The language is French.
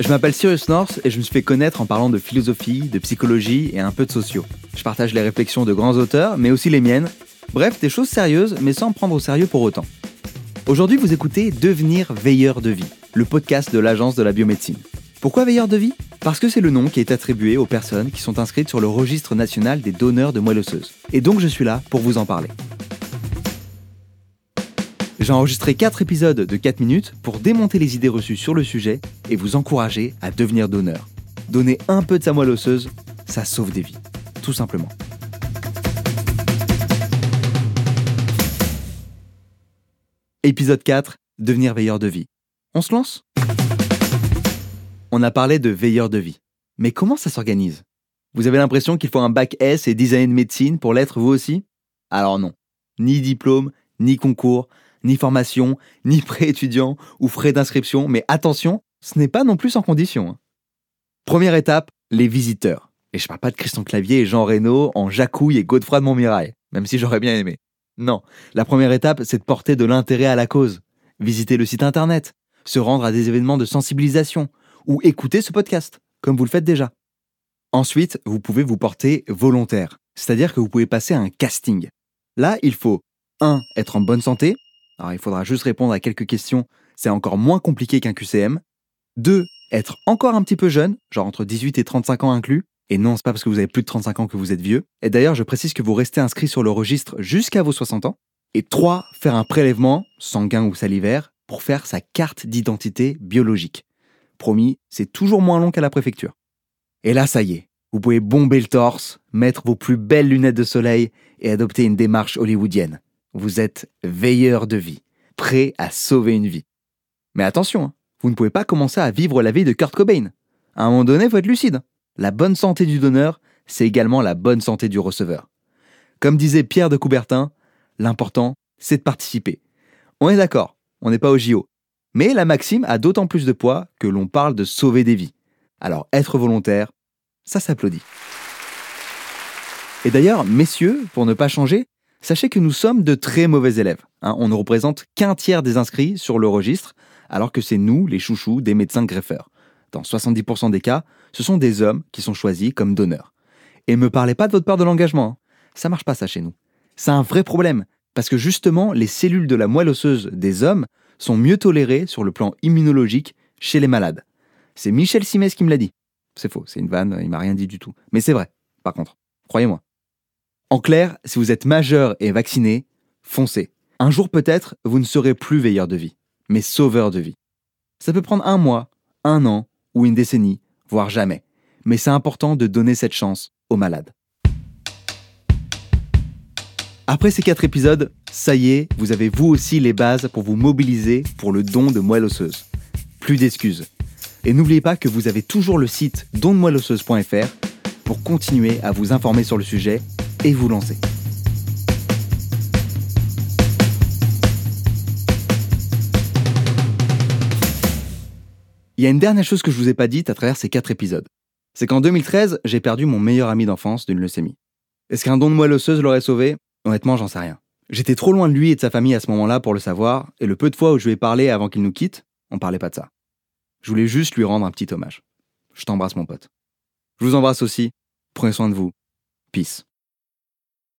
Je m'appelle Cyrus North et je me suis fait connaître en parlant de philosophie, de psychologie et un peu de sociaux. Je partage les réflexions de grands auteurs, mais aussi les miennes. Bref, des choses sérieuses, mais sans prendre au sérieux pour autant. Aujourd'hui, vous écoutez Devenir veilleur de vie, le podcast de l'Agence de la biomédecine. Pourquoi veilleur de vie? Parce que c'est le nom qui est attribué aux personnes qui sont inscrites sur le registre national des donneurs de moelle osseuse. Et donc je suis là pour vous en parler. J'ai enregistré 4 épisodes de 4 minutes pour démonter les idées reçues sur le sujet et vous encourager à devenir donneur. Donner un peu de sa moelle osseuse, ça sauve des vies. Tout simplement. Épisode 4, devenir veilleur de vie. On se lance? On a parlé de veilleur de vie. Mais comment ça s'organise? Vous avez l'impression qu'il faut un bac S et 10 années de médecine pour l'être vous aussi? Alors non. Ni diplôme, ni concours, ni formation, ni prêt étudiant ou frais d'inscription, mais attention, ce n'est pas non plus sans condition. Hein. Première étape, les visiteurs. Et je parle pas de Christian Clavier et Jean Reynaud en Jacouille et Godefroy de Montmirail, même si j'aurais bien aimé. Non, la première étape, c'est de porter de l'intérêt à la cause. Visiter le site internet, se rendre à des événements de sensibilisation ou écouter ce podcast, comme vous le faites déjà. Ensuite, vous pouvez vous porter volontaire, c'est-à-dire que vous pouvez passer un casting. Là, il faut 1. être en bonne santé, alors il faudra juste répondre à quelques questions, c'est encore moins compliqué qu'un QCM. 2. Être encore un petit peu jeune, genre entre 18 et 35 ans inclus. Et non, c'est pas parce que vous avez plus de 35 ans que vous êtes vieux. Et d'ailleurs, je précise que vous restez inscrit sur le registre jusqu'à vos 60 ans. Et 3. Faire un prélèvement, sanguin ou salivaire, pour faire sa carte d'identité biologique. Promis, c'est toujours moins long qu'à la préfecture. Et là, ça y est, vous pouvez bomber le torse, mettre vos plus belles lunettes de soleil et adopter une démarche hollywoodienne. Vous êtes veilleur de vie, prêt à sauver une vie. Mais attention, hein, vous ne pouvez pas commencer à vivre la vie de Kurt Cobain. À un moment donné, faut être lucide. La bonne santé du donneur, c'est également la bonne santé du receveur. Comme disait Pierre de Coubertin, l'important, c'est de participer. On est d'accord, on n'est pas au JO. Mais la maxime a d'autant plus de poids que l'on parle de sauver des vies. Alors être volontaire, ça s'applaudit. Et d'ailleurs, messieurs, pour ne pas changer, Sachez que nous sommes de très mauvais élèves. Hein. on ne représente qu'un tiers des inscrits sur le registre, alors que c'est nous, les chouchous, des médecins greffeurs. Dans 70% des cas, ce sont des hommes qui sont choisis comme donneurs. Et me parlez pas de votre peur de l'engagement. Hein. Ça marche pas ça chez nous. C'est un vrai problème, parce que justement, les cellules de la moelle osseuse des hommes sont mieux tolérées sur le plan immunologique chez les malades. C'est Michel Simès qui me l'a dit. C'est faux, c'est une vanne, il m'a rien dit du tout. Mais c'est vrai, par contre. Croyez-moi. En clair, si vous êtes majeur et vacciné, foncez. Un jour peut-être, vous ne serez plus veilleur de vie, mais sauveur de vie. Ça peut prendre un mois, un an ou une décennie, voire jamais. Mais c'est important de donner cette chance aux malades. Après ces quatre épisodes, ça y est, vous avez vous aussi les bases pour vous mobiliser pour le don de moelle osseuse. Plus d'excuses. Et n'oubliez pas que vous avez toujours le site dondemoelleosseuse.fr pour continuer à vous informer sur le sujet et vous lancer. Il y a une dernière chose que je vous ai pas dite à travers ces quatre épisodes. C'est qu'en 2013, j'ai perdu mon meilleur ami d'enfance d'une leucémie. Est-ce qu'un don de moelle osseuse l'aurait sauvé? Honnêtement, j'en sais rien. J'étais trop loin de lui et de sa famille à ce moment-là pour le savoir, et le peu de fois où je lui ai parlé avant qu'il nous quitte, on parlait pas de ça. Je voulais juste lui rendre un petit hommage. Je t'embrasse mon pote. Je vous embrasse aussi. Prenez soin de vous. Peace.